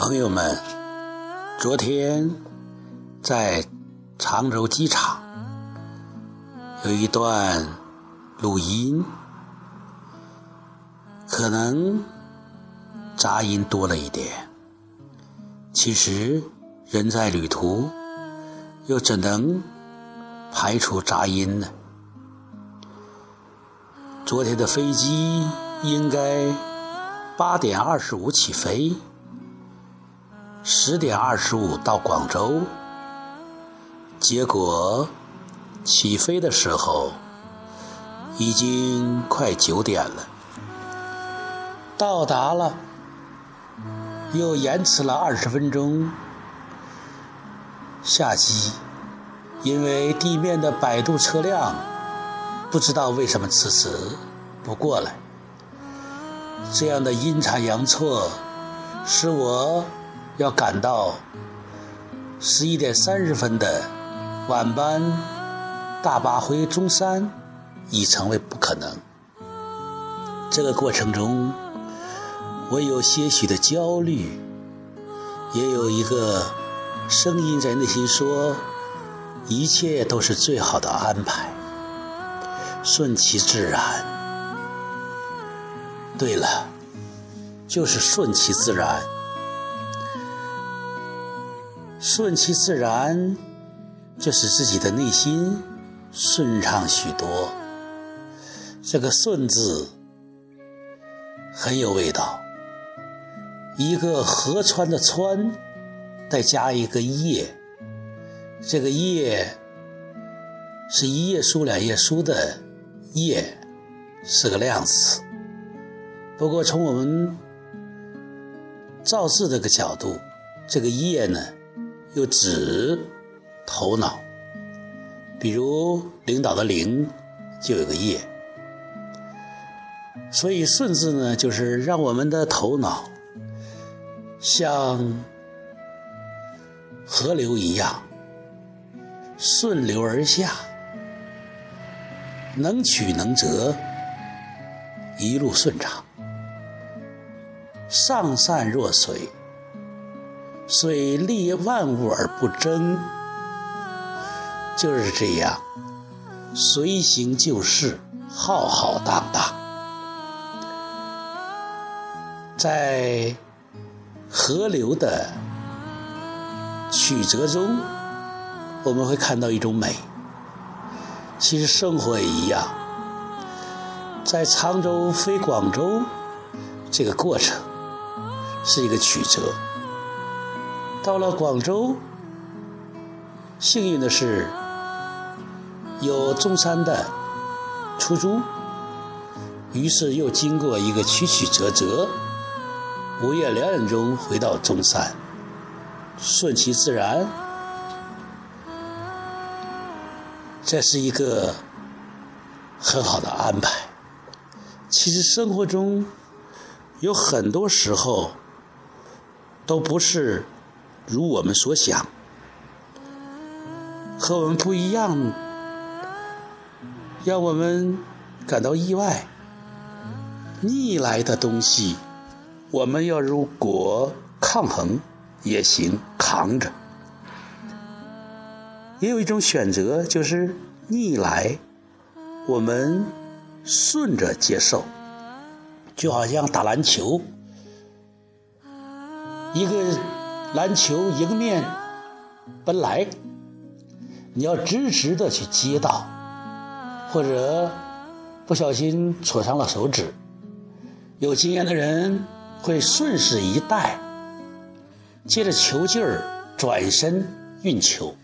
朋友们，昨天在常州机场有一段录音，可能杂音多了一点。其实人在旅途，又怎能排除杂音呢？昨天的飞机应该八点二十五起飞。十点二十五到广州，结果起飞的时候已经快九点了，到达了又延迟了二十分钟。下机，因为地面的摆渡车辆不知道为什么迟迟不过来，这样的阴差阳错使我。要赶到十一点三十分的晚班大巴回中山，已成为不可能。这个过程中，我有些许的焦虑，也有一个声音在内心说：一切都是最好的安排，顺其自然。对了，就是顺其自然。顺其自然，就使自己的内心顺畅许多。这个“顺”字很有味道，一个河川的“川”，再加一个“叶”，这个“叶”是一页书、两页书的“叶”，是个量词。不过从我们造字这个角度，这个“叶”呢？又指头脑，比如领导的“领”就有个“业”，所以“顺”字呢，就是让我们的头脑像河流一样顺流而下，能曲能折，一路顺畅，上善若水。水利万物而不争，就是这样，随行就市，浩浩荡荡。在河流的曲折中，我们会看到一种美。其实生活也一样，在常州飞广州这个过程是一个曲折。到了广州，幸运的是有中山的出租，于是又经过一个曲曲折折，午夜两点钟回到中山，顺其自然，这是一个很好的安排。其实生活中有很多时候都不是。如我们所想，和我们不一样，让我们感到意外。逆来的东西，我们要如果抗衡也行，扛着。也有一种选择，就是逆来，我们顺着接受，就好像打篮球，一个。篮球迎面奔来，你要直直的去接到，或者不小心戳伤了手指，有经验的人会顺势一带，借着球劲儿转身运球。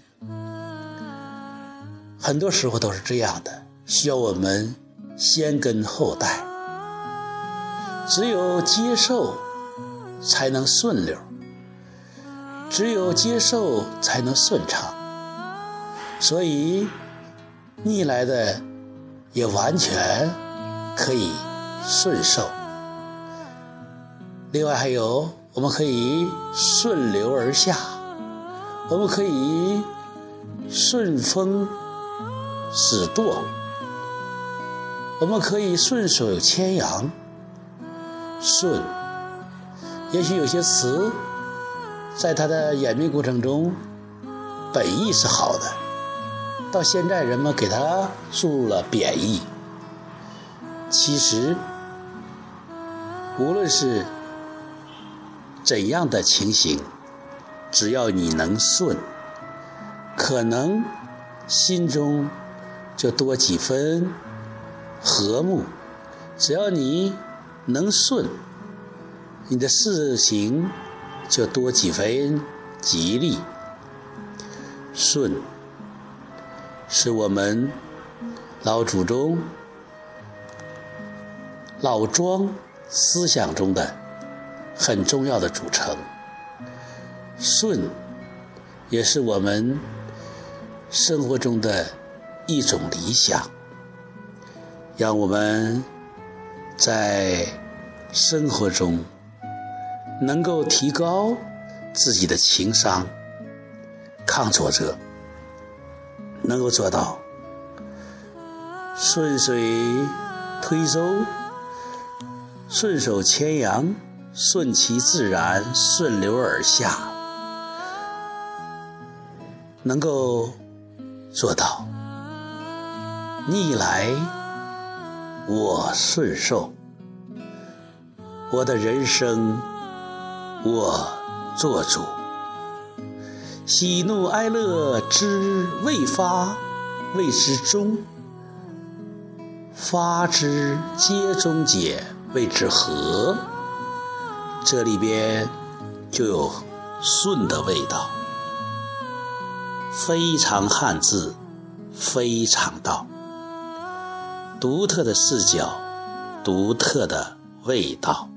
很多时候都是这样的，需要我们先跟后带，只有接受才能顺溜。只有接受才能顺畅，所以逆来的也完全可以顺受。另外还有，我们可以顺流而下，我们可以顺风使舵，我们可以顺手牵羊。顺，也许有些词。在它的演变过程中，本意是好的，到现在人们给它注入了贬义。其实，无论是怎样的情形，只要你能顺，可能心中就多几分和睦；只要你能顺，你的事情就多几分吉利。顺是我们老祖宗。老庄思想中的很重要的组成，顺也是我们生活中的一种理想，让我们在生活中能够提高自己的情商，抗挫折，能够做到顺水推舟。顺手牵羊，顺其自然，顺流而下，能够做到逆来我顺受，我的人生我做主，喜怒哀乐之未发，谓之中；发之皆终结。谓之和，这里边就有顺的味道，非常汉字，非常道，独特的视角，独特的味道。